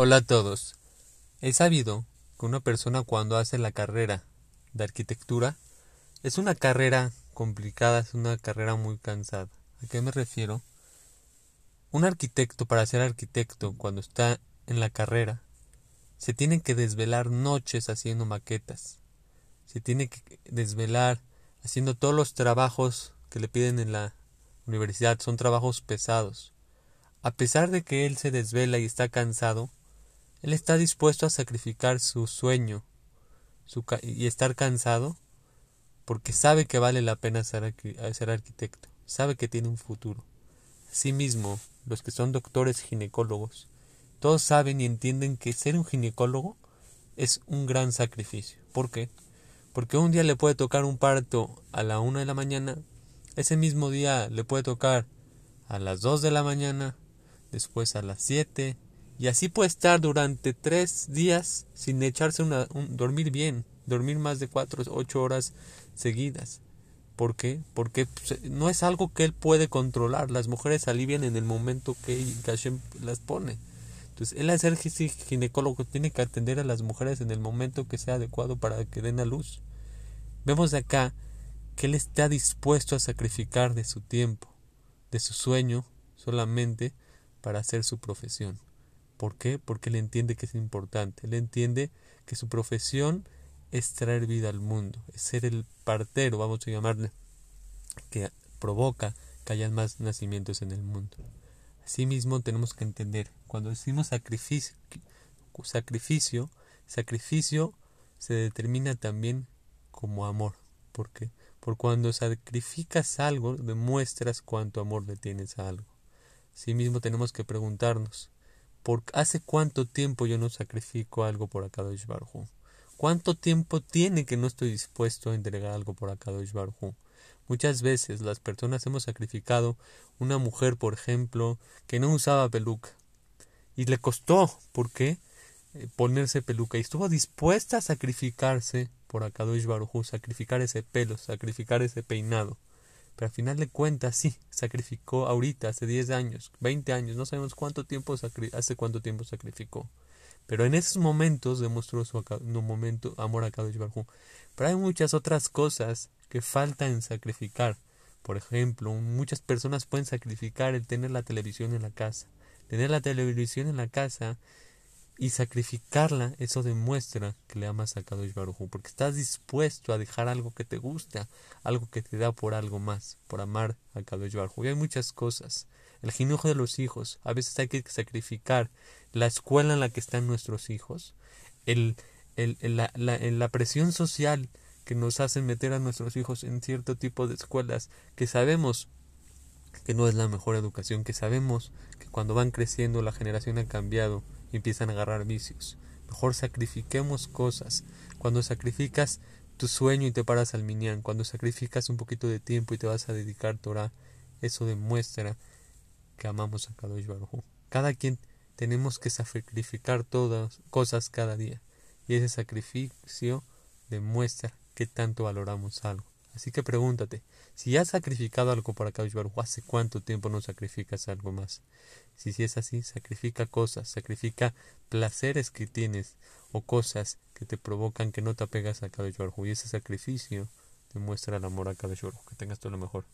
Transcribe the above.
Hola a todos. He sabido que una persona cuando hace la carrera de arquitectura es una carrera complicada, es una carrera muy cansada. ¿A qué me refiero? Un arquitecto para ser arquitecto cuando está en la carrera se tiene que desvelar noches haciendo maquetas. Se tiene que desvelar haciendo todos los trabajos que le piden en la universidad. Son trabajos pesados. A pesar de que él se desvela y está cansado, él está dispuesto a sacrificar su sueño y estar cansado porque sabe que vale la pena ser, ser arquitecto, sabe que tiene un futuro. Asimismo, los que son doctores ginecólogos, todos saben y entienden que ser un ginecólogo es un gran sacrificio. ¿Por qué? Porque un día le puede tocar un parto a la una de la mañana, ese mismo día le puede tocar a las dos de la mañana, después a las siete, y así puede estar durante tres días sin echarse una, un, dormir bien, dormir más de cuatro, ocho horas seguidas. ¿Por qué? Porque pues, no es algo que él puede controlar. Las mujeres alivian en el momento que Hashem las pone. Entonces, él al ser ginecólogo tiene que atender a las mujeres en el momento que sea adecuado para que den a luz. Vemos acá que él está dispuesto a sacrificar de su tiempo, de su sueño, solamente para hacer su profesión. ¿Por qué? Porque él entiende que es importante. Él entiende que su profesión es traer vida al mundo, es ser el partero, vamos a llamarle, que provoca que haya más nacimientos en el mundo. Asimismo, tenemos que entender, cuando decimos sacrificio, sacrificio, sacrificio se determina también como amor. ¿Por qué? Por cuando sacrificas algo, demuestras cuánto amor le tienes a algo. Asimismo, tenemos que preguntarnos, ¿Por hace cuánto tiempo yo no sacrifico algo por Akadosh Baruj ¿Cuánto tiempo tiene que no estoy dispuesto a entregar algo por Akadosh Baruj Muchas veces las personas hemos sacrificado una mujer, por ejemplo, que no usaba peluca y le costó, ¿por qué? Eh, ponerse peluca y estuvo dispuesta a sacrificarse por Akadosh Baruj sacrificar ese pelo, sacrificar ese peinado. Pero al final de cuentas, sí, sacrificó ahorita, hace 10 años, 20 años, no sabemos cuánto tiempo hace cuánto tiempo sacrificó. Pero en esos momentos demostró su momento, amor a Kadosh Barhu. Pero hay muchas otras cosas que faltan sacrificar. Por ejemplo, muchas personas pueden sacrificar el tener la televisión en la casa. Tener la televisión en la casa y sacrificarla, eso demuestra que le amas a Kadosh Baruj porque estás dispuesto a dejar algo que te gusta, algo que te da por algo más, por amar a Kadosh Baruj Y hay muchas cosas. El ginujo de los hijos, a veces hay que sacrificar la escuela en la que están nuestros hijos, el, el, la, la, la presión social que nos hacen meter a nuestros hijos en cierto tipo de escuelas que sabemos que no es la mejor educación, que sabemos que cuando van creciendo la generación ha cambiado y empiezan a agarrar vicios. Mejor sacrifiquemos cosas. Cuando sacrificas tu sueño y te paras al minián, cuando sacrificas un poquito de tiempo y te vas a dedicar Torah, eso demuestra que amamos a Kadosh Baruj Cada quien tenemos que sacrificar todas cosas cada día y ese sacrificio demuestra que tanto valoramos algo. Así que pregúntate, si has sacrificado algo para Kadosh Baruj ¿hace cuánto tiempo no sacrificas algo más? Si, es así, sacrifica cosas, sacrifica placeres que tienes o cosas que te provocan que no te apegas a Kadosh Baruj Y ese sacrificio demuestra el amor a Kadosh Baruj Que tengas todo lo mejor.